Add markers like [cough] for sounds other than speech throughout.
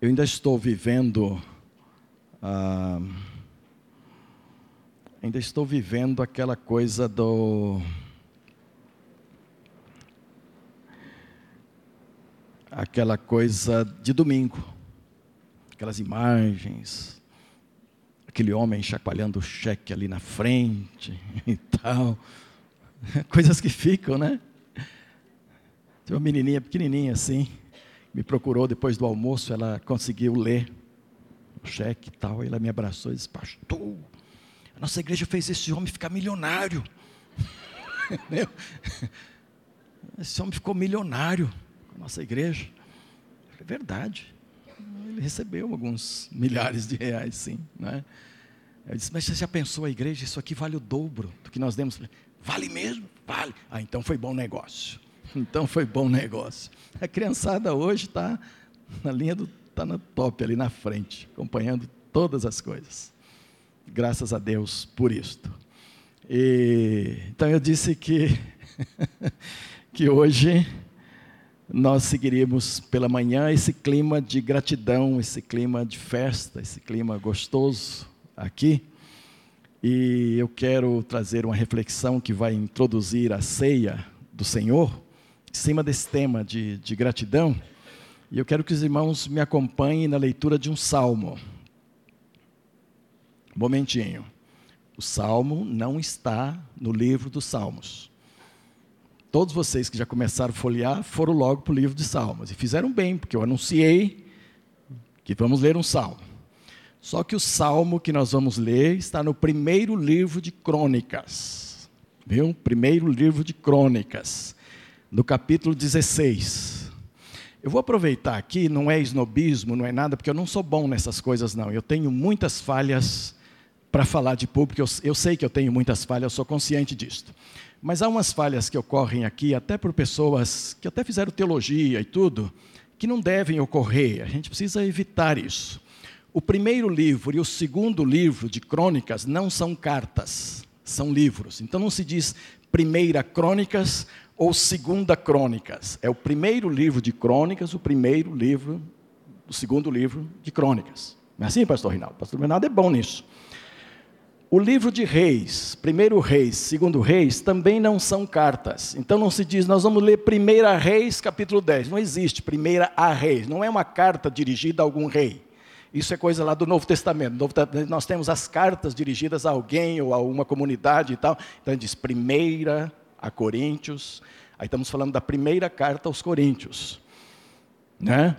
eu ainda estou vivendo. Ah, ainda estou vivendo aquela coisa do. Aquela coisa de domingo, aquelas imagens, aquele homem chacoalhando o cheque ali na frente [laughs] e tal, [laughs] coisas que ficam, né? Uma menininha pequenininha assim, me procurou depois do almoço, ela conseguiu ler o cheque e tal, e ela me abraçou e disse, pastor, a nossa igreja fez esse homem ficar milionário. [laughs] esse homem ficou milionário com a nossa igreja. É verdade. Ele recebeu alguns milhares de reais, sim. Né? Eu disse, mas você já pensou a igreja? Isso aqui vale o dobro do que nós demos. Vale mesmo? Vale. Ah, então foi bom negócio. Então foi bom negócio. A criançada hoje está na linha do. está na top ali na frente, acompanhando todas as coisas. Graças a Deus por isto. E, então eu disse que, [laughs] que hoje nós seguiríamos pela manhã esse clima de gratidão, esse clima de festa, esse clima gostoso aqui. E eu quero trazer uma reflexão que vai introduzir a ceia do Senhor em cima desse tema de, de gratidão. E eu quero que os irmãos me acompanhem na leitura de um salmo. Um momentinho. O salmo não está no livro dos salmos. Todos vocês que já começaram a folhear foram logo para o livro de salmos. E fizeram bem, porque eu anunciei que vamos ler um salmo. Só que o salmo que nós vamos ler está no primeiro livro de crônicas. Viu? Primeiro livro de crônicas no capítulo 16. Eu vou aproveitar aqui, não é esnobismo, não é nada, porque eu não sou bom nessas coisas, não. Eu tenho muitas falhas para falar de público, eu, eu, sei que eu tenho muitas falhas, eu sou consciente disso. Mas há umas falhas que ocorrem aqui, até por pessoas que até fizeram teologia e tudo, que não devem ocorrer, a gente precisa evitar isso. O primeiro livro e o segundo livro de crônicas não são cartas, são livros. Então não se diz primeira crônicas ou Segunda Crônicas. É o primeiro livro de Crônicas, o primeiro livro, o segundo livro de Crônicas. Não é assim, pastor Rinaldo? Pastor Rinaldo é bom nisso. O livro de Reis, primeiro Reis, segundo Reis, também não são cartas. Então não se diz, nós vamos ler Primeira Reis, capítulo 10. Não existe Primeira a Reis. Não é uma carta dirigida a algum rei. Isso é coisa lá do Novo Testamento. Novo, nós temos as cartas dirigidas a alguém ou a uma comunidade e tal. Então diz Primeira a Coríntios. Aí estamos falando da primeira carta aos Coríntios. Né?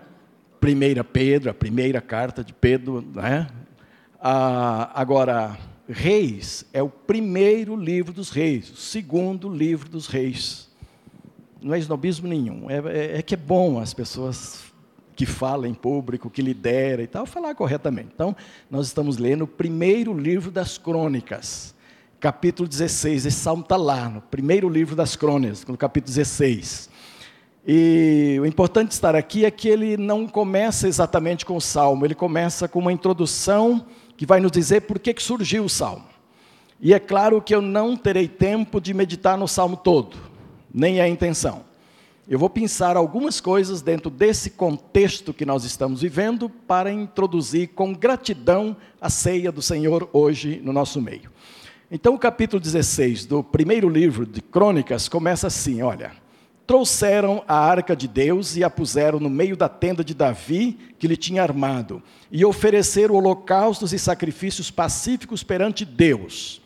Primeira Pedro, a primeira carta de Pedro. Né? Ah, agora, Reis é o primeiro livro dos reis, o segundo livro dos reis. Não é esnobismo nenhum. É, é, é que é bom as pessoas que falam em público, que lidera e tal, falar corretamente. Então, nós estamos lendo o primeiro livro das crônicas capítulo 16. Esse salmo está lá, no primeiro livro das crônicas, no capítulo 16. E o importante de estar aqui é que ele não começa exatamente com o salmo, ele começa com uma introdução que vai nos dizer por que, que surgiu o salmo. E é claro que eu não terei tempo de meditar no salmo todo, nem é a intenção. Eu vou pensar algumas coisas dentro desse contexto que nós estamos vivendo para introduzir com gratidão a ceia do Senhor hoje no nosso meio. Então, o capítulo 16 do primeiro livro de Crônicas começa assim: olha. Trouxeram a arca de Deus e a puseram no meio da tenda de Davi, que lhe tinha armado, e ofereceram holocaustos e sacrifícios pacíficos perante Deus.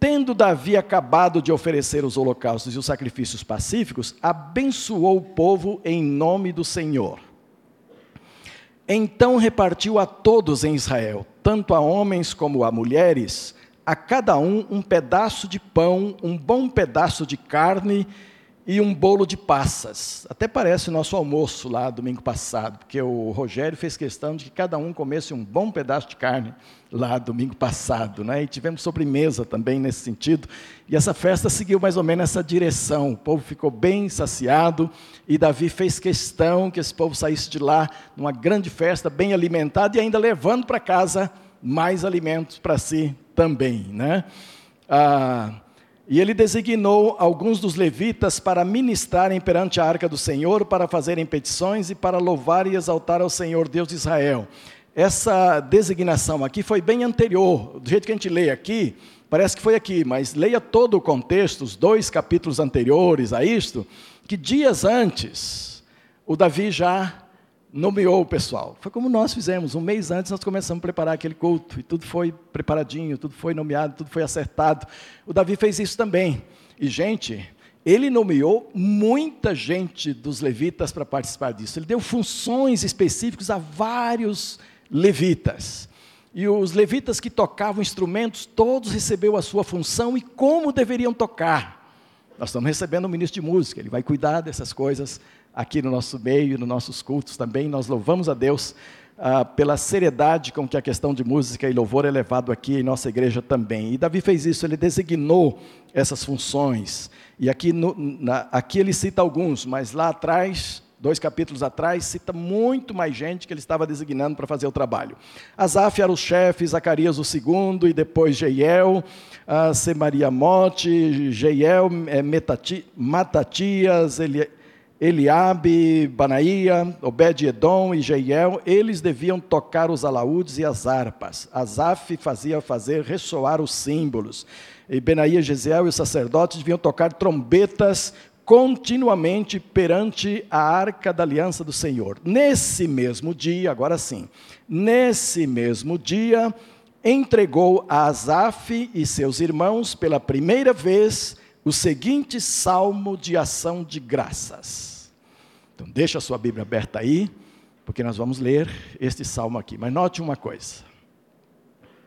Tendo Davi acabado de oferecer os holocaustos e os sacrifícios pacíficos, abençoou o povo em nome do Senhor. Então repartiu a todos em Israel, tanto a homens como a mulheres, a cada um um pedaço de pão, um bom pedaço de carne e um bolo de passas. Até parece o nosso almoço lá domingo passado, porque o Rogério fez questão de que cada um comesse um bom pedaço de carne lá domingo passado, né? E tivemos sobremesa também nesse sentido. E essa festa seguiu mais ou menos essa direção. O povo ficou bem saciado e Davi fez questão que esse povo saísse de lá numa grande festa, bem alimentado e ainda levando para casa mais alimentos para si também. Né? Ah, E ele designou alguns dos levitas para ministrarem perante a arca do Senhor, para fazerem petições e para louvar e exaltar ao Senhor Deus de Israel. Essa designação aqui foi bem anterior, do jeito que a gente lê aqui, parece que foi aqui, mas leia todo o contexto, os dois capítulos anteriores a isto, que dias antes o Davi já nomeou o pessoal. Foi como nós fizemos, um mês antes nós começamos a preparar aquele culto, e tudo foi preparadinho, tudo foi nomeado, tudo foi acertado. O Davi fez isso também. E, gente, ele nomeou muita gente dos levitas para participar disso. Ele deu funções específicas a vários levitas. E os levitas que tocavam instrumentos, todos receberam a sua função e como deveriam tocar. Nós estamos recebendo um ministro de música, ele vai cuidar dessas coisas aqui no nosso meio, nos nossos cultos também. Nós louvamos a Deus ah, pela seriedade com que a questão de música e louvor é levado aqui em nossa igreja também. E Davi fez isso, ele designou essas funções. E aqui, no, na, aqui ele cita alguns, mas lá atrás dois capítulos atrás, cita muito mais gente que ele estava designando para fazer o trabalho. Asaf era o chefe, Zacarias o segundo, e depois Jeiel, uh, Semaria Mote, Jeiel, é, Metati, Matatias, Eliabe, Banaía, Obed-Edom e Jeiel, eles deviam tocar os alaúdes e as harpas. Asaf fazia fazer ressoar os símbolos. E Benaía, Gesiel e os sacerdotes deviam tocar trombetas continuamente perante a arca da aliança do Senhor. Nesse mesmo dia, agora sim, nesse mesmo dia, entregou a Asaf e seus irmãos pela primeira vez o seguinte salmo de ação de graças. Então, deixa a sua Bíblia aberta aí, porque nós vamos ler este salmo aqui. Mas note uma coisa: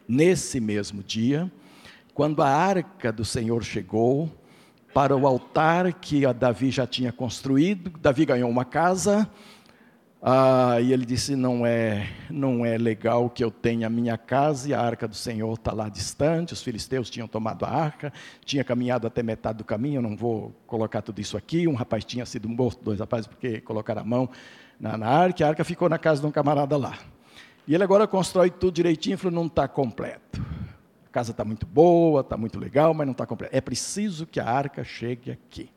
nesse mesmo dia, quando a arca do Senhor chegou para o altar que Davi já tinha construído, Davi ganhou uma casa ah, e ele disse: não é, não é legal que eu tenha a minha casa e a arca do Senhor está lá distante. Os filisteus tinham tomado a arca, tinha caminhado até metade do caminho. Eu não vou colocar tudo isso aqui. Um rapaz tinha sido morto, dois rapazes, porque colocaram a mão na, na arca. A arca ficou na casa de um camarada lá. E ele agora constrói tudo direitinho e falou: não está completo. A casa está muito boa, está muito legal, mas não está completa. É preciso que a arca chegue aqui.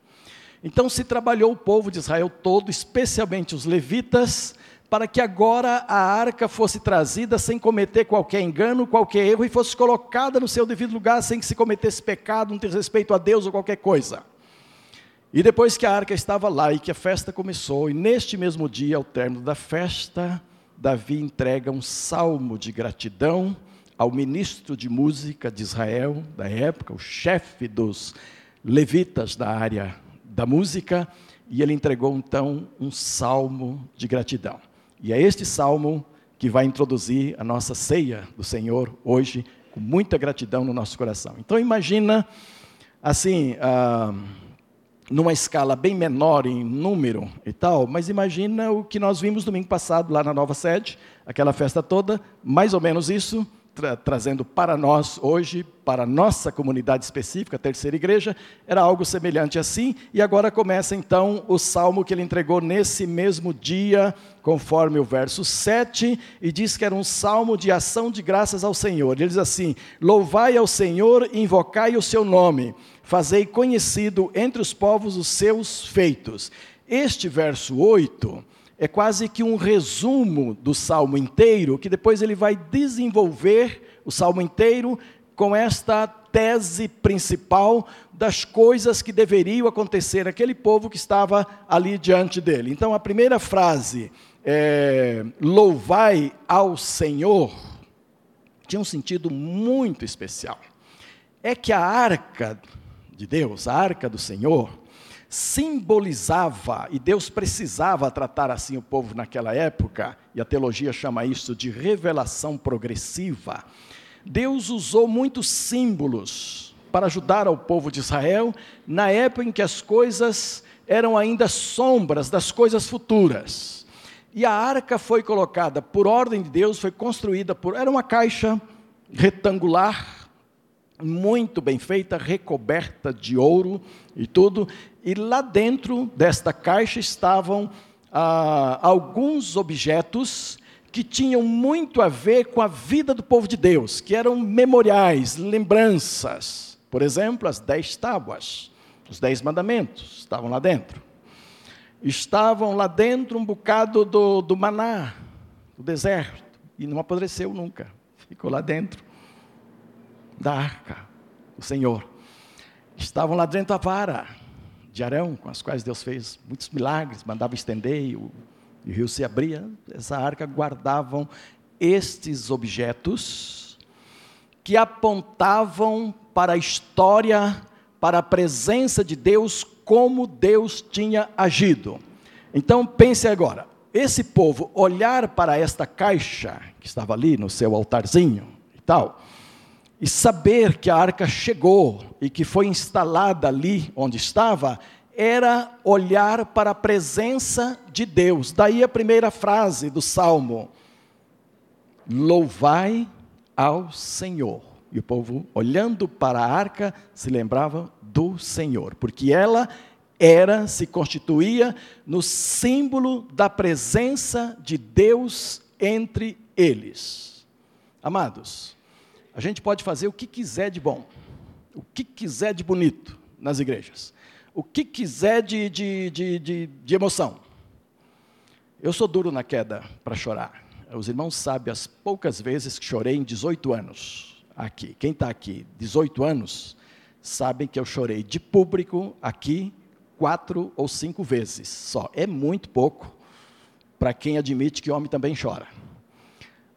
Então se trabalhou o povo de Israel todo, especialmente os levitas, para que agora a arca fosse trazida sem cometer qualquer engano, qualquer erro, e fosse colocada no seu devido lugar sem que se cometesse pecado, não ter respeito a Deus ou qualquer coisa. E depois que a arca estava lá e que a festa começou, e neste mesmo dia, ao término da festa, Davi entrega um salmo de gratidão ao ministro de música de Israel da época, o chefe dos levitas da área da música, e ele entregou então um salmo de gratidão. E é este salmo que vai introduzir a nossa ceia do Senhor hoje, com muita gratidão no nosso coração. Então imagina, assim, ah, numa escala bem menor em número e tal, mas imagina o que nós vimos domingo passado lá na nova sede, aquela festa toda, mais ou menos isso, tra trazendo para nós hoje, para nossa comunidade específica, a terceira igreja, era algo semelhante assim, e agora começa então o salmo que ele entregou nesse mesmo dia, conforme o verso 7, e diz que era um salmo de ação de graças ao Senhor. Ele diz assim: Louvai ao Senhor, invocai o seu nome, fazei conhecido entre os povos os seus feitos. Este verso 8 é quase que um resumo do salmo inteiro, que depois ele vai desenvolver o salmo inteiro com esta tese principal das coisas que deveriam acontecer aquele povo que estava ali diante dele. Então, a primeira frase, é, louvai ao Senhor, tinha um sentido muito especial. É que a arca de Deus, a arca do Senhor, simbolizava, e Deus precisava tratar assim o povo naquela época, e a teologia chama isso de revelação progressiva. Deus usou muitos símbolos para ajudar ao povo de Israel na época em que as coisas eram ainda sombras das coisas futuras. E a arca foi colocada por ordem de Deus, foi construída por. Era uma caixa retangular, muito bem feita, recoberta de ouro e tudo, e lá dentro desta caixa estavam ah, alguns objetos que tinham muito a ver com a vida do povo de Deus, que eram memoriais, lembranças. Por exemplo, as dez tábuas, os dez mandamentos estavam lá dentro. Estavam lá dentro um bocado do, do maná, do deserto, e não apodreceu nunca. Ficou lá dentro da arca, o Senhor. Estavam lá dentro a vara de Arão, com as quais Deus fez muitos milagres, mandava estender e o, e o rio se abria. Essa arca guardavam estes objetos que apontavam para a história, para a presença de Deus, como Deus tinha agido. Então pense agora, esse povo olhar para esta caixa que estava ali no seu altarzinho e tal, e saber que a arca chegou e que foi instalada ali onde estava, era olhar para a presença de Deus. Daí a primeira frase do salmo: Louvai ao Senhor. E o povo, olhando para a arca, se lembrava do Senhor, porque ela era, se constituía no símbolo da presença de Deus entre eles. Amados, a gente pode fazer o que quiser de bom, o que quiser de bonito nas igrejas, o que quiser de, de, de, de, de emoção. Eu sou duro na queda para chorar. Os irmãos sabem as poucas vezes que chorei em 18 anos aqui. Quem está aqui, 18 anos, sabem que eu chorei de público aqui quatro ou cinco vezes só. É muito pouco para quem admite que homem também chora.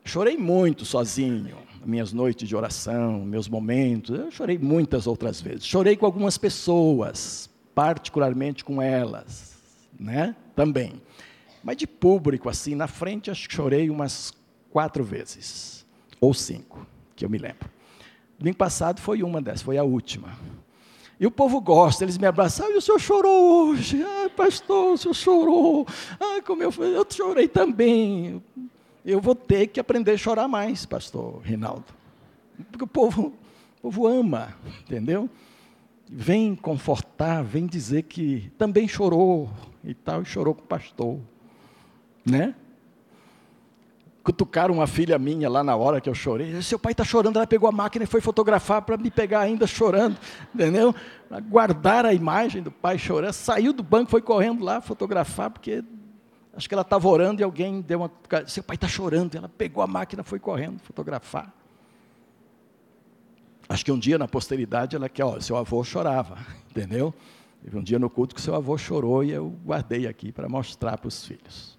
Chorei muito sozinho, minhas noites de oração, meus momentos. Eu chorei muitas outras vezes. Chorei com algumas pessoas, particularmente com elas, né? Também. Mas de público, assim, na frente, acho que chorei umas quatro vezes, ou cinco, que eu me lembro. Domingo passado foi uma dessas, foi a última. E o povo gosta, eles me abraçam, e o senhor chorou hoje, ai pastor, o senhor chorou, ai como eu, eu chorei também. Eu vou ter que aprender a chorar mais, pastor Rinaldo. Porque o povo, o povo ama, entendeu? Vem confortar, vem dizer que também chorou e tal, e chorou com o pastor, né? cutucaram uma filha minha lá na hora que eu chorei. Seu pai está chorando, ela pegou a máquina e foi fotografar para me pegar ainda chorando, entendeu? Guardar a imagem do pai chorando. Saiu do banco, foi correndo lá fotografar, porque acho que ela estava orando e alguém deu uma. Seu pai está chorando. Ela pegou a máquina, foi correndo fotografar. Acho que um dia na posteridade ela quer, ó, seu avô chorava, [laughs] entendeu? Teve um dia no culto que seu avô chorou e eu guardei aqui para mostrar para os filhos.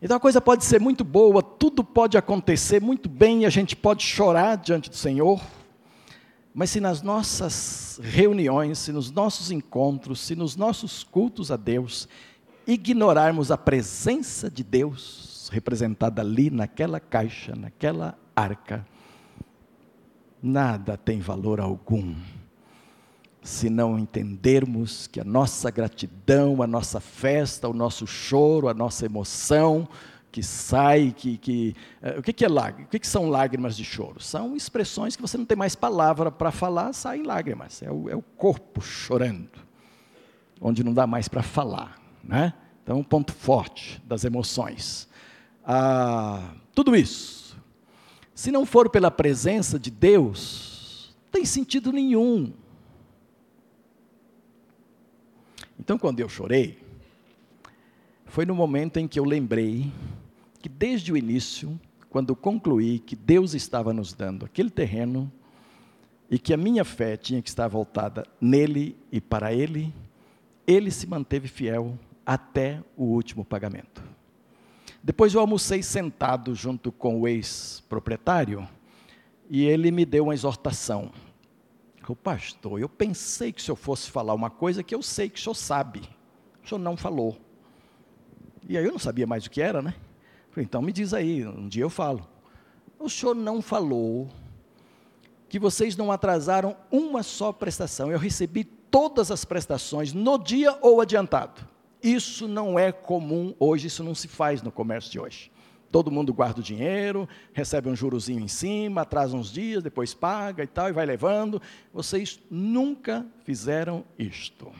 Então a coisa pode ser muito boa, tudo pode acontecer muito bem e a gente pode chorar diante do Senhor, mas se nas nossas reuniões, se nos nossos encontros, se nos nossos cultos a Deus, ignorarmos a presença de Deus representada ali naquela caixa, naquela arca, nada tem valor algum se não entendermos que a nossa gratidão, a nossa festa, o nosso choro, a nossa emoção que sai, que, que uh, o que, que é lágrima? O que, que são lágrimas de choro? São expressões que você não tem mais palavra para falar, saem lágrimas. É o, é o corpo chorando, onde não dá mais para falar, né? Então, um ponto forte das emoções. Ah, tudo isso, se não for pela presença de Deus, não tem sentido nenhum Então, quando eu chorei, foi no momento em que eu lembrei que desde o início, quando concluí que Deus estava nos dando aquele terreno e que a minha fé tinha que estar voltada nele e para ele, ele se manteve fiel até o último pagamento. Depois eu almocei sentado junto com o ex-proprietário e ele me deu uma exortação. O pastor, eu pensei que se eu fosse falar uma coisa que eu sei que o senhor sabe. O senhor não falou. E aí eu não sabia mais o que era, né? Falei, então me diz aí, um dia eu falo. O senhor não falou que vocês não atrasaram uma só prestação. Eu recebi todas as prestações no dia ou adiantado. Isso não é comum hoje, isso não se faz no comércio de hoje. Todo mundo guarda o dinheiro, recebe um jurozinho em cima, atrasa uns dias, depois paga e tal, e vai levando. Vocês nunca fizeram isto.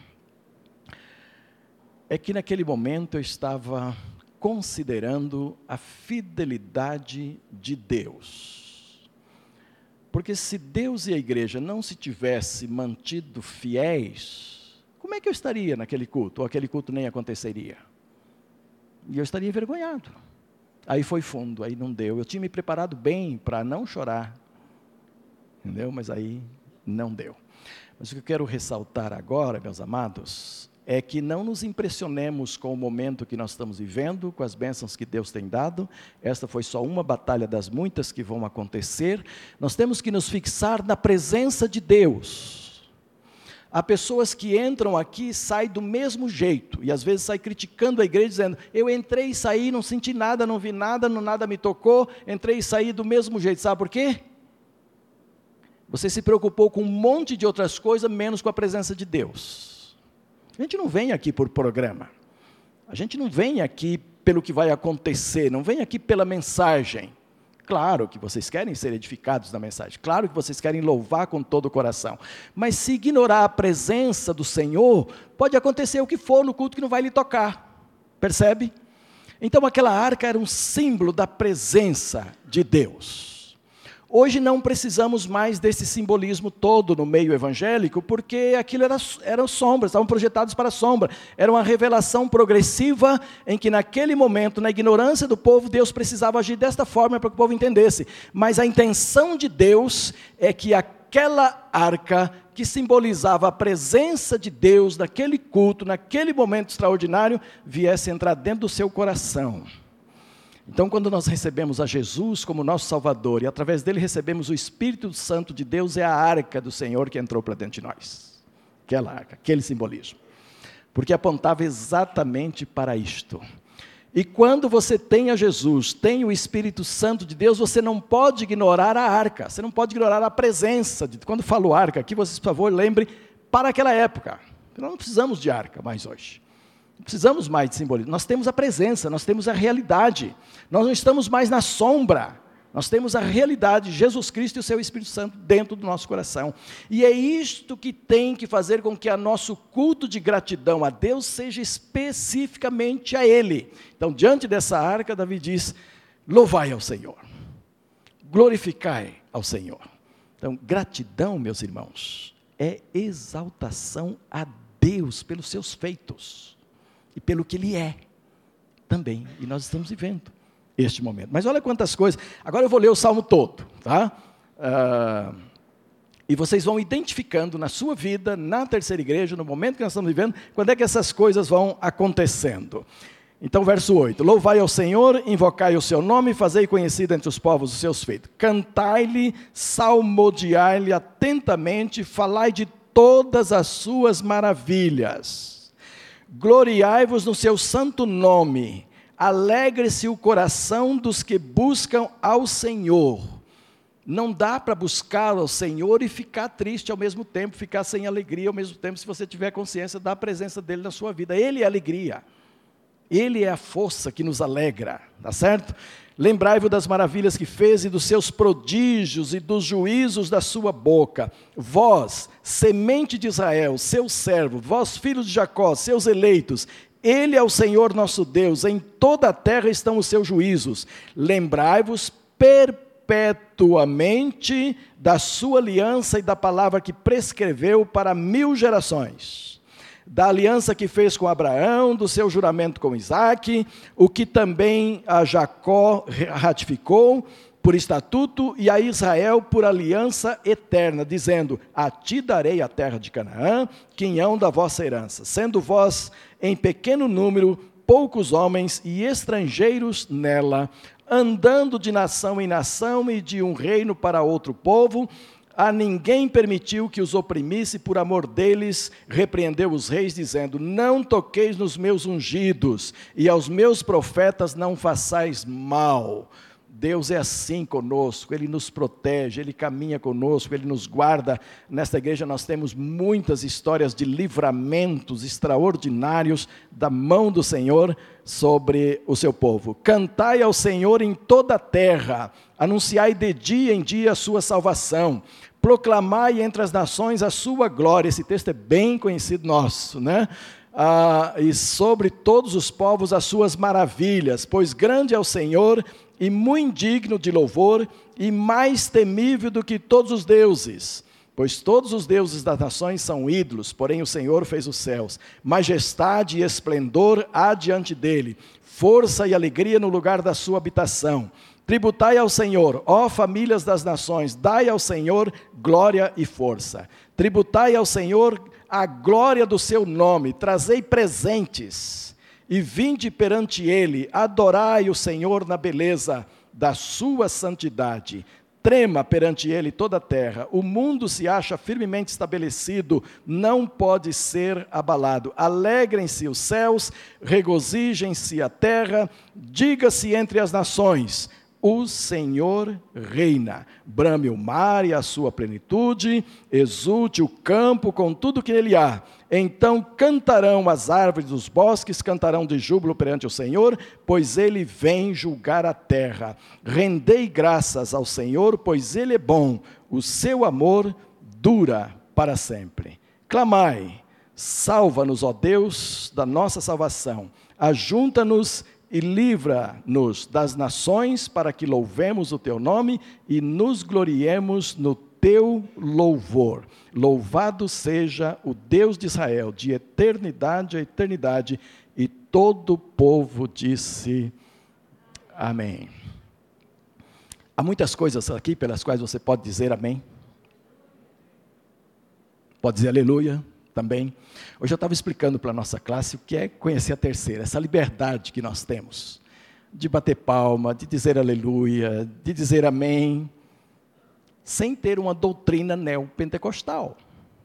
É que naquele momento eu estava considerando a fidelidade de Deus. Porque se Deus e a igreja não se tivessem mantido fiéis, como é que eu estaria naquele culto? Ou aquele culto nem aconteceria? E eu estaria envergonhado. Aí foi fundo, aí não deu. Eu tinha me preparado bem para não chorar. Entendeu? Mas aí não deu. Mas o que eu quero ressaltar agora, meus amados, é que não nos impressionemos com o momento que nós estamos vivendo, com as bênçãos que Deus tem dado. Esta foi só uma batalha das muitas que vão acontecer. Nós temos que nos fixar na presença de Deus. Há pessoas que entram aqui e saem do mesmo jeito, e às vezes saem criticando a igreja, dizendo: Eu entrei e saí, não senti nada, não vi nada, não, nada me tocou, entrei e saí do mesmo jeito. Sabe por quê? Você se preocupou com um monte de outras coisas, menos com a presença de Deus. A gente não vem aqui por programa. A gente não vem aqui pelo que vai acontecer, não vem aqui pela mensagem. Claro que vocês querem ser edificados na mensagem, claro que vocês querem louvar com todo o coração, mas se ignorar a presença do Senhor, pode acontecer o que for no culto que não vai lhe tocar, percebe? Então aquela arca era um símbolo da presença de Deus. Hoje não precisamos mais desse simbolismo todo no meio evangélico, porque aquilo era, eram sombras, estavam projetados para a sombra. Era uma revelação progressiva em que, naquele momento, na ignorância do povo, Deus precisava agir desta forma para que o povo entendesse. Mas a intenção de Deus é que aquela arca que simbolizava a presença de Deus naquele culto, naquele momento extraordinário, viesse entrar dentro do seu coração. Então, quando nós recebemos a Jesus como nosso Salvador e através dele recebemos o Espírito Santo de Deus, é a arca do Senhor que entrou para dentro de nós. Aquela arca, aquele simbolismo. Porque apontava exatamente para isto. E quando você tem a Jesus, tem o Espírito Santo de Deus, você não pode ignorar a arca, você não pode ignorar a presença. De, quando falo arca aqui, vocês, por favor, lembrem para aquela época. Nós não precisamos de arca mais hoje. Não precisamos mais de simbolismo. Nós temos a presença, nós temos a realidade. Nós não estamos mais na sombra. Nós temos a realidade, Jesus Cristo e o seu Espírito Santo dentro do nosso coração. E é isto que tem que fazer com que o nosso culto de gratidão a Deus seja especificamente a Ele. Então, diante dessa arca, Davi diz: louvai ao Senhor, glorificai ao Senhor. Então, gratidão, meus irmãos, é exaltação a Deus pelos seus feitos e pelo que Ele é também. E nós estamos vivendo este momento. Mas olha quantas coisas. Agora eu vou ler o salmo todo, tá? Uh, e vocês vão identificando na sua vida, na terceira igreja, no momento que nós estamos vivendo, quando é que essas coisas vão acontecendo. Então, verso 8: Louvai ao Senhor, invocai o seu nome, fazei conhecido entre os povos os seus feitos. Cantai-lhe, salmodiai-lhe atentamente, falai de todas as suas maravilhas gloriai-vos no seu santo nome, alegre-se o coração dos que buscam ao Senhor. Não dá para buscar ao Senhor e ficar triste ao mesmo tempo, ficar sem alegria ao mesmo tempo, se você tiver consciência da presença dEle na sua vida. Ele é alegria, Ele é a força que nos alegra, tá certo? Lembrai-vos das maravilhas que fez e dos seus prodígios e dos juízos da sua boca. Vós, semente de Israel, seu servo, vós, filhos de Jacó, seus eleitos, ele é o Senhor nosso Deus, em toda a terra estão os seus juízos. Lembrai-vos perpetuamente da sua aliança e da palavra que prescreveu para mil gerações da aliança que fez com Abraão, do seu juramento com Isaac, o que também a Jacó ratificou por estatuto e a Israel por aliança eterna, dizendo: A ti darei a terra de Canaã, quinhão da vossa herança, sendo vós em pequeno número, poucos homens e estrangeiros nela, andando de nação em nação e de um reino para outro povo, a ninguém permitiu que os oprimisse, por amor deles, repreendeu os reis, dizendo: Não toqueis nos meus ungidos, e aos meus profetas não façais mal. Deus é assim conosco, Ele nos protege, Ele caminha conosco, Ele nos guarda. Nesta igreja nós temos muitas histórias de livramentos extraordinários da mão do Senhor sobre o seu povo. Cantai ao Senhor em toda a terra, anunciai de dia em dia a sua salvação, proclamai entre as nações a sua glória. Esse texto é bem conhecido nosso, né? Ah, e sobre todos os povos as suas maravilhas, pois grande é o Senhor e muito digno de louvor, e mais temível do que todos os deuses. Pois todos os deuses das nações são ídolos, porém o Senhor fez os céus. Majestade e esplendor há diante dele, força e alegria no lugar da sua habitação. Tributai ao Senhor, ó famílias das nações, dai ao Senhor glória e força. Tributai ao Senhor a glória do seu nome, trazei presentes e vinde perante ele, adorai o Senhor na beleza da sua santidade. Trema perante ele toda a terra. O mundo se acha firmemente estabelecido, não pode ser abalado. Alegrem-se os céus, regozijem-se a terra, diga-se entre as nações: o Senhor reina. Brame o mar e a sua plenitude, exulte o campo com tudo que nele há. Então cantarão as árvores dos bosques, cantarão de júbilo perante o Senhor, pois ele vem julgar a terra. Rendei graças ao Senhor, pois ele é bom, o seu amor dura para sempre. Clamai, salva-nos, ó Deus, da nossa salvação. Ajunta-nos e livra-nos das nações para que louvemos o teu nome e nos gloriemos no teu louvor. Louvado seja o Deus de Israel, de eternidade a eternidade. E todo o povo disse: Amém. Há muitas coisas aqui pelas quais você pode dizer amém. Pode dizer aleluia também. Hoje eu estava explicando para a nossa classe o que é conhecer a terceira, essa liberdade que nós temos de bater palma, de dizer aleluia, de dizer amém, sem ter uma doutrina neopentecostal.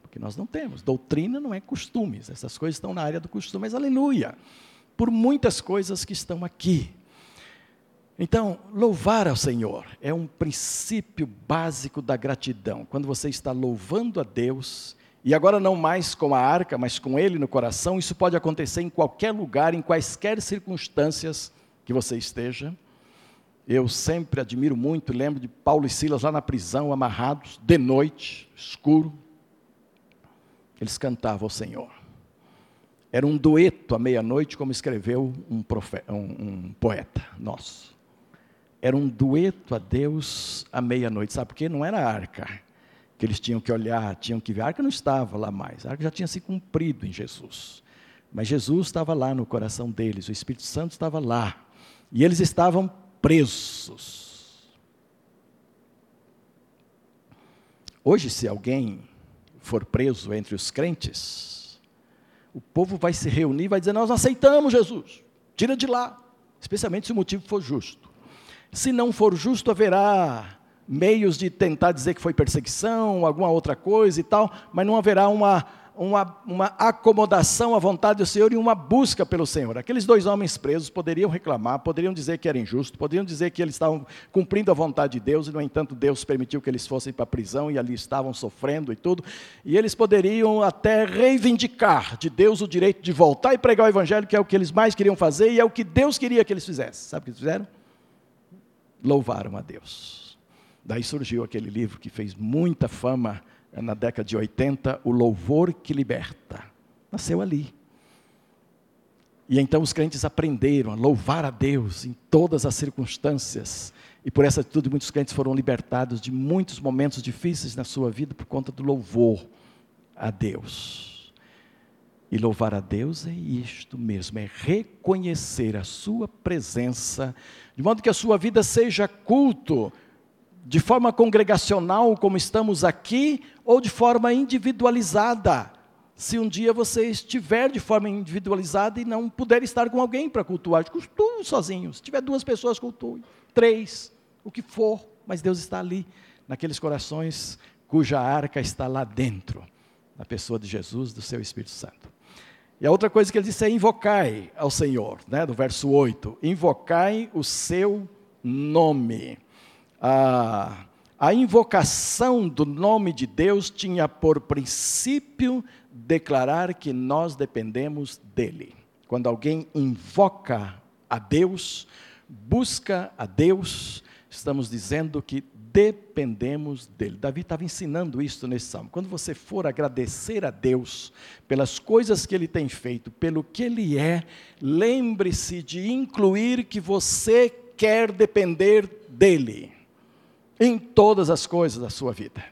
Porque nós não temos. Doutrina não é costumes, essas coisas estão na área do costume, mas aleluia. Por muitas coisas que estão aqui. Então, louvar ao Senhor é um princípio básico da gratidão. Quando você está louvando a Deus, e agora não mais com a arca, mas com ele no coração, isso pode acontecer em qualquer lugar, em quaisquer circunstâncias que você esteja. Eu sempre admiro muito, lembro de Paulo e Silas lá na prisão, amarrados, de noite, escuro. Eles cantavam ao Senhor. Era um dueto à meia-noite, como escreveu um, profeta, um, um poeta nosso. Era um dueto a Deus à meia-noite. Sabe por quê? Não era a arca que eles tinham que olhar, tinham que ver. A arca não estava lá mais, a arca já tinha se cumprido em Jesus. Mas Jesus estava lá no coração deles, o Espírito Santo estava lá. E eles estavam presos. Hoje, se alguém for preso entre os crentes, o povo vai se reunir e vai dizer: Nós aceitamos Jesus, tira de lá, especialmente se o motivo for justo. Se não for justo, haverá meios de tentar dizer que foi perseguição, alguma outra coisa e tal, mas não haverá uma, uma, uma acomodação à vontade do Senhor e uma busca pelo Senhor. Aqueles dois homens presos poderiam reclamar, poderiam dizer que era injusto, poderiam dizer que eles estavam cumprindo a vontade de Deus e, no entanto, Deus permitiu que eles fossem para a prisão e ali estavam sofrendo e tudo. E eles poderiam até reivindicar de Deus o direito de voltar e pregar o Evangelho, que é o que eles mais queriam fazer e é o que Deus queria que eles fizessem. Sabe o que eles fizeram? Louvaram a Deus. Daí surgiu aquele livro que fez muita fama na década de 80, O Louvor que Liberta. Nasceu ali. E então os crentes aprenderam a louvar a Deus em todas as circunstâncias. E por essa atitude, muitos crentes foram libertados de muitos momentos difíceis na sua vida por conta do louvor a Deus. E louvar a Deus é isto mesmo, é reconhecer a Sua presença, de modo que a sua vida seja culto, de forma congregacional, como estamos aqui, ou de forma individualizada. Se um dia você estiver de forma individualizada e não puder estar com alguém para cultuar, cultue sozinho. Se tiver duas pessoas, cultue. Três, o que for, mas Deus está ali, naqueles corações cuja arca está lá dentro, na pessoa de Jesus, do seu Espírito Santo. E a outra coisa que ele disse é invocai ao Senhor, né, do verso 8: invocai o seu nome a, a invocação do nome de Deus tinha por princípio declarar que nós dependemos dele. Quando alguém invoca a Deus, busca a Deus, estamos dizendo que dependemos dele. Davi estava ensinando isso nesse salmo. Quando você for agradecer a Deus pelas coisas que ele tem feito, pelo que ele é, lembre-se de incluir que você quer depender dele em todas as coisas da sua vida.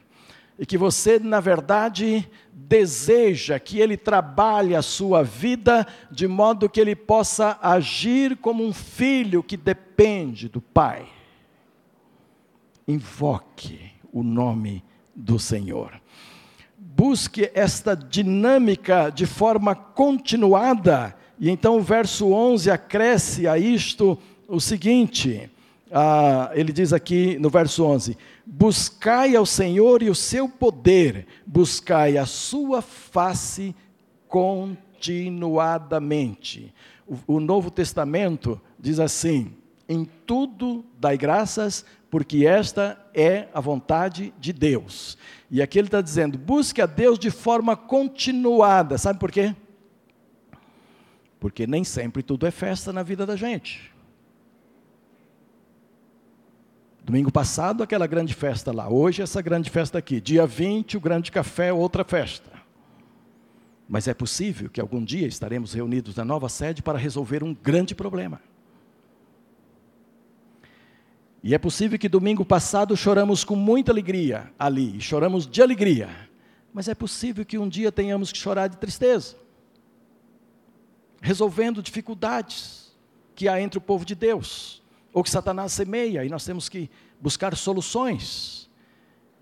E que você, na verdade, deseja que ele trabalhe a sua vida de modo que ele possa agir como um filho que depende do pai. Invoque o nome do Senhor. Busque esta dinâmica de forma continuada, e então o verso 11 acresce a isto o seguinte: ah, ele diz aqui no verso 11: Buscai ao Senhor e o seu poder, buscai a sua face continuadamente. O, o Novo Testamento diz assim: Em tudo dai graças, porque esta é a vontade de Deus. E aqui ele está dizendo: busque a Deus de forma continuada. Sabe por quê? Porque nem sempre tudo é festa na vida da gente. Domingo passado, aquela grande festa lá. Hoje, essa grande festa aqui. Dia 20, o grande café, outra festa. Mas é possível que algum dia estaremos reunidos na nova sede para resolver um grande problema. E é possível que domingo passado choramos com muita alegria ali, choramos de alegria. Mas é possível que um dia tenhamos que chorar de tristeza, resolvendo dificuldades que há entre o povo de Deus ou que Satanás semeia, e nós temos que buscar soluções.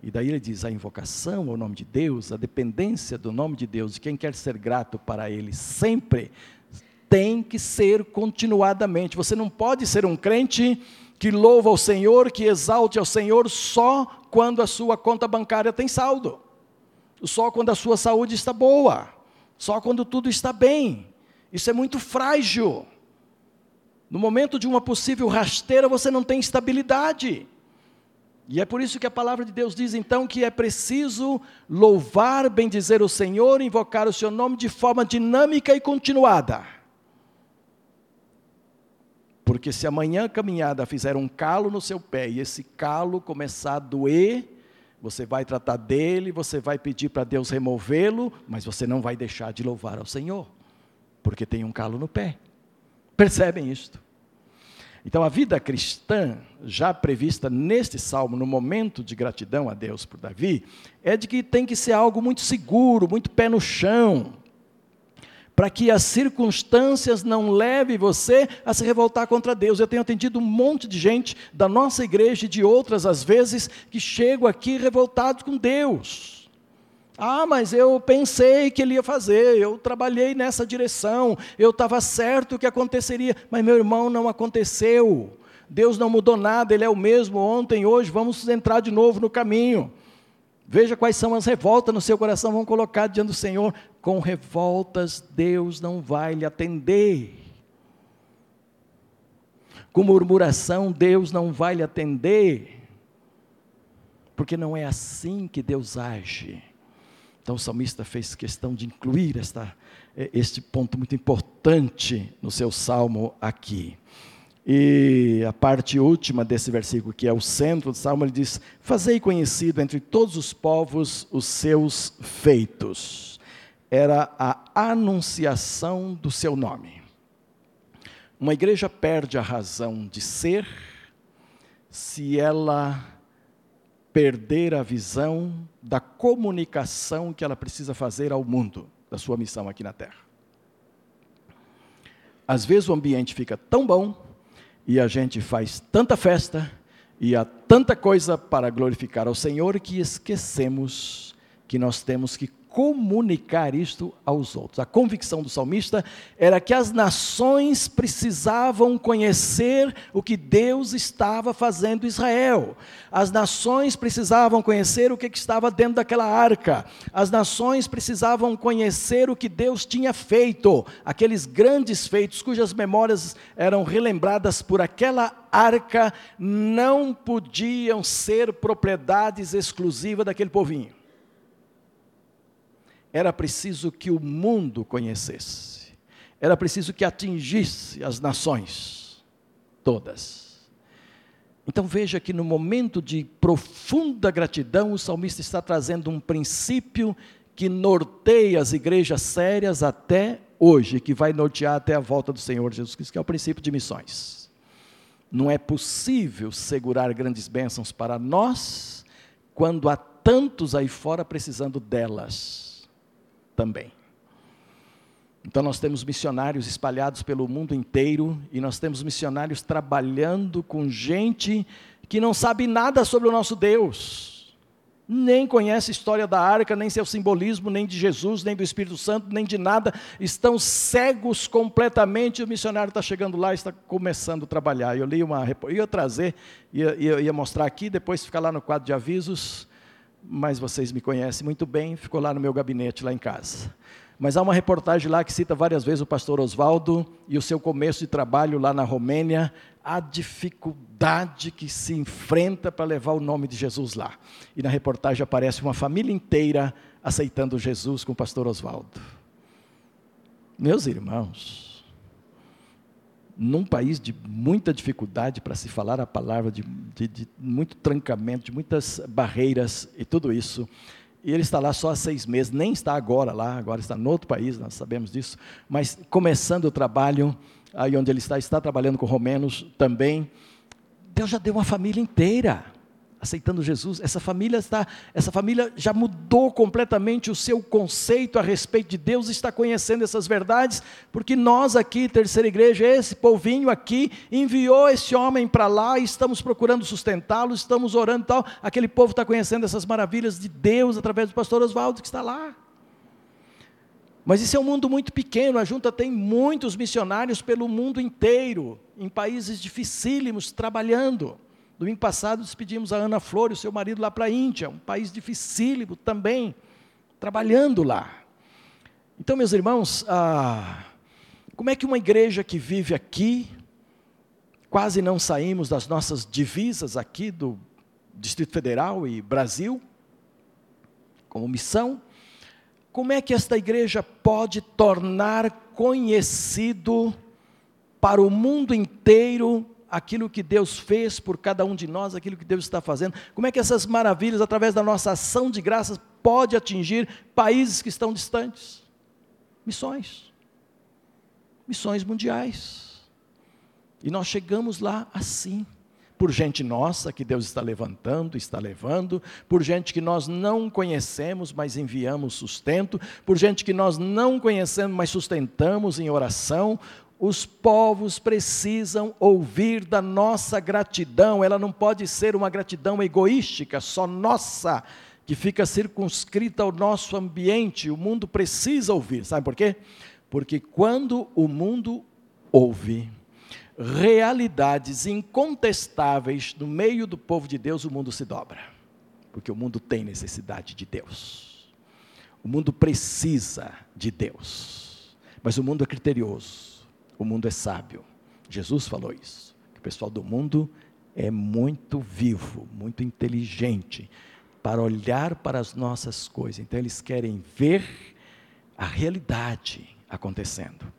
E daí ele diz: a invocação ao nome de Deus, a dependência do nome de Deus, de quem quer ser grato para Ele sempre, tem que ser continuadamente. Você não pode ser um crente que louva ao Senhor, que exalte ao Senhor só quando a sua conta bancária tem saldo, só quando a sua saúde está boa, só quando tudo está bem. Isso é muito frágil. No momento de uma possível rasteira, você não tem estabilidade. E é por isso que a palavra de Deus diz então que é preciso louvar, bendizer o Senhor, invocar o seu nome de forma dinâmica e continuada. Porque se amanhã a caminhada fizer um calo no seu pé e esse calo começar a doer, você vai tratar dele, você vai pedir para Deus removê-lo, mas você não vai deixar de louvar ao Senhor, porque tem um calo no pé. Percebem isto? Então, a vida cristã, já prevista neste salmo, no momento de gratidão a Deus por Davi, é de que tem que ser algo muito seguro, muito pé no chão, para que as circunstâncias não levem você a se revoltar contra Deus. Eu tenho atendido um monte de gente da nossa igreja e de outras, às vezes, que chegam aqui revoltados com Deus ah, mas eu pensei que ele ia fazer, eu trabalhei nessa direção, eu estava certo que aconteceria, mas meu irmão não aconteceu. Deus não mudou nada, Ele é o mesmo ontem, hoje, vamos entrar de novo no caminho. Veja quais são as revoltas no seu coração, vamos colocar diante do Senhor. Com revoltas, Deus não vai lhe atender. Com murmuração, Deus não vai lhe atender. Porque não é assim que Deus age. Então o salmista fez questão de incluir esta, é, este ponto muito importante no seu salmo aqui. E a parte última desse versículo, que é o centro do salmo, ele diz: Fazei conhecido entre todos os povos os seus feitos. Era a anunciação do seu nome. Uma igreja perde a razão de ser se ela perder a visão da comunicação que ela precisa fazer ao mundo, da sua missão aqui na Terra. Às vezes o ambiente fica tão bom e a gente faz tanta festa e há tanta coisa para glorificar ao Senhor que esquecemos que nós temos que comunicar isto aos outros. A convicção do salmista era que as nações precisavam conhecer o que Deus estava fazendo em Israel. As nações precisavam conhecer o que estava dentro daquela arca. As nações precisavam conhecer o que Deus tinha feito, aqueles grandes feitos cujas memórias eram relembradas por aquela arca não podiam ser propriedades exclusivas daquele povinho era preciso que o mundo conhecesse, era preciso que atingisse as nações todas. Então veja que no momento de profunda gratidão, o salmista está trazendo um princípio que norteia as igrejas sérias até hoje, que vai nortear até a volta do Senhor Jesus Cristo, que é o princípio de missões. Não é possível segurar grandes bênçãos para nós quando há tantos aí fora precisando delas também. Então, nós temos missionários espalhados pelo mundo inteiro e nós temos missionários trabalhando com gente que não sabe nada sobre o nosso Deus nem conhece a história da arca, nem seu simbolismo, nem de Jesus, nem do Espírito Santo, nem de nada, estão cegos completamente. O missionário está chegando lá e está começando a trabalhar. Eu li uma, eu ia trazer, ia, ia, ia mostrar aqui, depois ficar lá no quadro de avisos, mas vocês me conhecem muito bem, ficou lá no meu gabinete, lá em casa. Mas há uma reportagem lá que cita várias vezes o pastor Oswaldo e o seu começo de trabalho lá na Romênia, a dificuldade que se enfrenta para levar o nome de Jesus lá. E na reportagem aparece uma família inteira aceitando Jesus com o pastor Oswaldo. Meus irmãos, num país de muita dificuldade para se falar a palavra, de, de, de muito trancamento, de muitas barreiras e tudo isso, e ele está lá só há seis meses, nem está agora lá, agora está em outro país, nós sabemos disso, mas começando o trabalho, aí onde ele está, está trabalhando com romenos também. Deus já deu uma família inteira aceitando Jesus, essa família está, essa família já mudou completamente o seu conceito a respeito de Deus, está conhecendo essas verdades, porque nós aqui, terceira igreja, esse povinho aqui enviou esse homem para lá, estamos procurando sustentá-lo, estamos orando e tal. Aquele povo está conhecendo essas maravilhas de Deus através do pastor Oswaldo que está lá. Mas isso é um mundo muito pequeno, a junta tem muitos missionários pelo mundo inteiro, em países dificílimos, trabalhando. Domingo passado despedimos a Ana Flor e o seu marido lá para a Índia, um país dificílimo também, trabalhando lá. Então, meus irmãos, ah, como é que uma igreja que vive aqui, quase não saímos das nossas divisas aqui do Distrito Federal e Brasil, como missão, como é que esta igreja pode tornar conhecido para o mundo inteiro aquilo que Deus fez por cada um de nós, aquilo que Deus está fazendo. Como é que essas maravilhas, através da nossa ação de graças, pode atingir países que estão distantes? Missões. Missões mundiais. E nós chegamos lá assim por gente nossa que Deus está levantando, está levando, por gente que nós não conhecemos, mas enviamos sustento, por gente que nós não conhecemos, mas sustentamos em oração, os povos precisam ouvir da nossa gratidão, ela não pode ser uma gratidão egoística, só nossa, que fica circunscrita ao nosso ambiente. O mundo precisa ouvir, sabe por quê? Porque quando o mundo ouve realidades incontestáveis no meio do povo de Deus, o mundo se dobra, porque o mundo tem necessidade de Deus, o mundo precisa de Deus, mas o mundo é criterioso o mundo é sábio. Jesus falou isso. o pessoal do mundo é muito vivo, muito inteligente para olhar para as nossas coisas. Então eles querem ver a realidade acontecendo.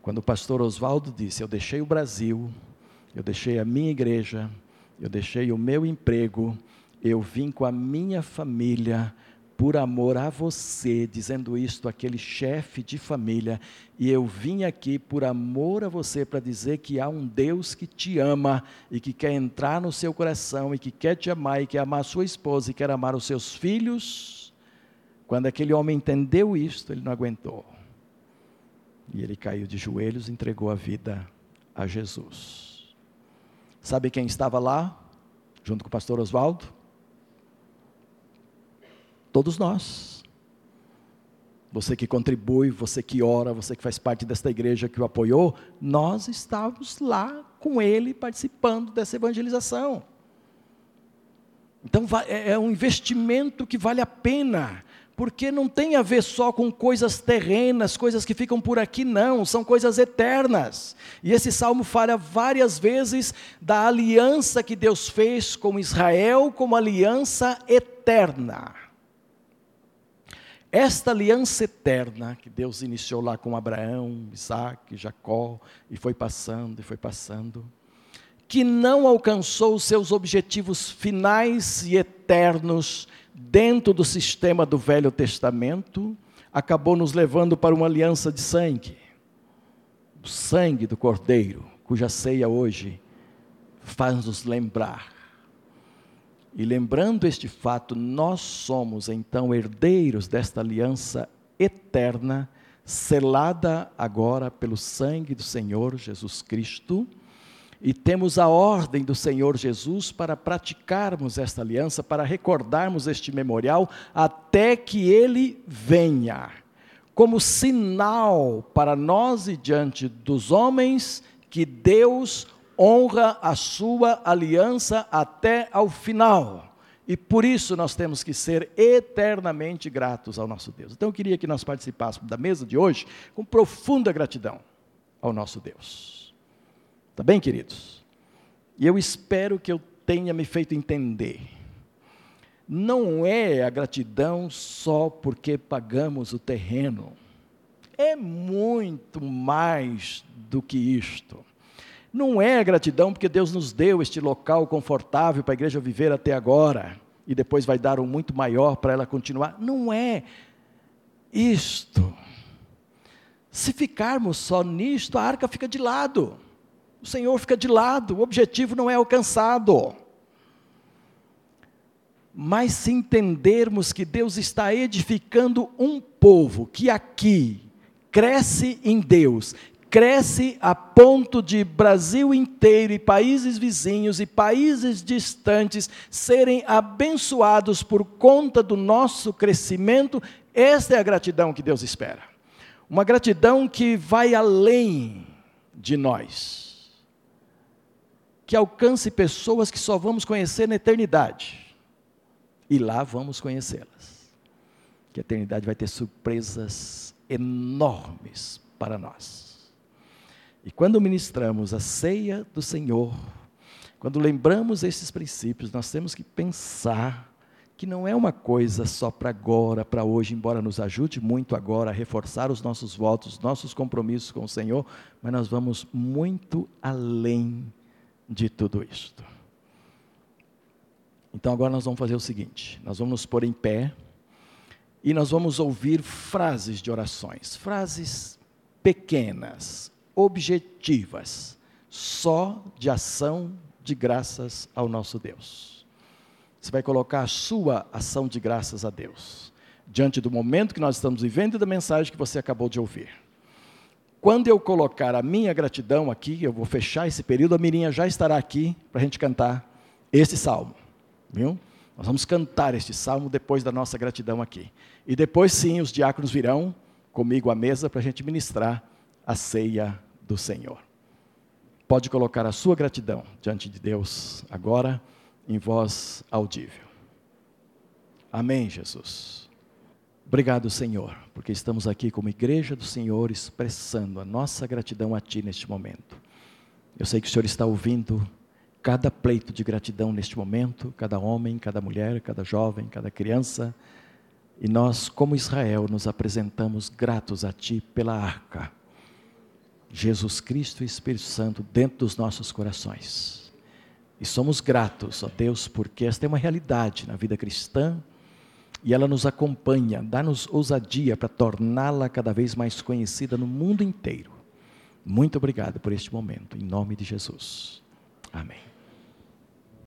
Quando o pastor Oswaldo disse: Eu deixei o Brasil, eu deixei a minha igreja, eu deixei o meu emprego, eu vim com a minha família por amor a você, dizendo isto aquele chefe de família, e eu vim aqui por amor a você para dizer que há um Deus que te ama e que quer entrar no seu coração e que quer te amar e quer amar a sua esposa e quer amar os seus filhos. Quando aquele homem entendeu isto, ele não aguentou. E ele caiu de joelhos e entregou a vida a Jesus. Sabe quem estava lá, junto com o pastor Oswaldo? Todos nós. Você que contribui, você que ora, você que faz parte desta igreja que o apoiou, nós estávamos lá com ele participando dessa evangelização. Então é, é um investimento que vale a pena, porque não tem a ver só com coisas terrenas, coisas que ficam por aqui, não, são coisas eternas. E esse salmo fala várias vezes da aliança que Deus fez com Israel como aliança eterna. Esta aliança eterna que Deus iniciou lá com Abraão, Isaac, Jacó, e foi passando, e foi passando, que não alcançou os seus objetivos finais e eternos dentro do sistema do Velho Testamento, acabou nos levando para uma aliança de sangue, o sangue do Cordeiro, cuja ceia hoje faz-nos lembrar. E lembrando este fato, nós somos então herdeiros desta aliança eterna, selada agora pelo sangue do Senhor Jesus Cristo, e temos a ordem do Senhor Jesus para praticarmos esta aliança, para recordarmos este memorial até que ele venha, como sinal para nós e diante dos homens que Deus honra a sua aliança até ao final. E por isso nós temos que ser eternamente gratos ao nosso Deus. Então eu queria que nós participássemos da mesa de hoje com profunda gratidão ao nosso Deus. Tá bem, queridos? E eu espero que eu tenha me feito entender. Não é a gratidão só porque pagamos o terreno. É muito mais do que isto. Não é gratidão porque Deus nos deu este local confortável para a igreja viver até agora e depois vai dar um muito maior para ela continuar. Não é isto. Se ficarmos só nisto, a arca fica de lado. O Senhor fica de lado, o objetivo não é alcançado. Mas se entendermos que Deus está edificando um povo que aqui cresce em Deus, cresce a ponto de Brasil inteiro e países vizinhos e países distantes serem abençoados por conta do nosso crescimento, esta é a gratidão que Deus espera. Uma gratidão que vai além de nós, que alcance pessoas que só vamos conhecer na eternidade, e lá vamos conhecê-las. Que a eternidade vai ter surpresas enormes para nós. E quando ministramos a ceia do Senhor, quando lembramos esses princípios, nós temos que pensar que não é uma coisa só para agora, para hoje, embora nos ajude muito agora a reforçar os nossos votos, nossos compromissos com o Senhor, mas nós vamos muito além de tudo isto. Então agora nós vamos fazer o seguinte: nós vamos nos pôr em pé e nós vamos ouvir frases de orações, frases pequenas, objetivas, só de ação de graças ao nosso Deus. Você vai colocar a sua ação de graças a Deus, diante do momento que nós estamos vivendo e da mensagem que você acabou de ouvir. Quando eu colocar a minha gratidão aqui, eu vou fechar esse período, a Mirinha já estará aqui para a gente cantar este salmo, viu? Nós vamos cantar este salmo depois da nossa gratidão aqui. E depois sim, os diáconos virão comigo à mesa para a gente ministrar a ceia do Senhor. Pode colocar a sua gratidão diante de Deus agora em voz audível. Amém, Jesus. Obrigado, Senhor, porque estamos aqui como igreja do Senhor expressando a nossa gratidão a Ti neste momento. Eu sei que o Senhor está ouvindo cada pleito de gratidão neste momento, cada homem, cada mulher, cada jovem, cada criança, e nós, como Israel, nos apresentamos gratos a Ti pela arca Jesus Cristo e Espírito Santo dentro dos nossos corações. E somos gratos a Deus porque esta é uma realidade na vida cristã e ela nos acompanha, dá-nos ousadia para torná-la cada vez mais conhecida no mundo inteiro. Muito obrigado por este momento, em nome de Jesus. Amém.